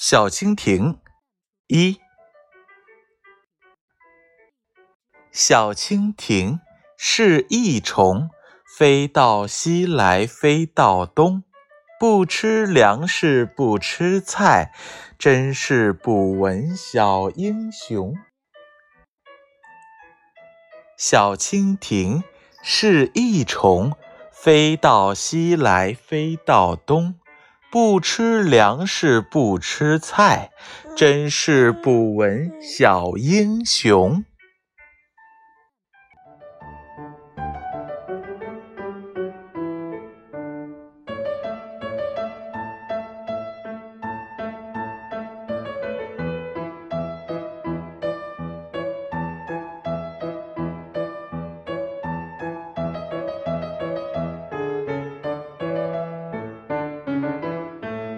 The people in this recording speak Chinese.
小蜻蜓一，小蜻蜓是益虫，飞到西来飞到东，不吃粮食不吃菜，真是不闻小英雄。小蜻蜓是益虫，飞到西来飞到东。不吃粮食，不吃菜，真是不闻小英雄。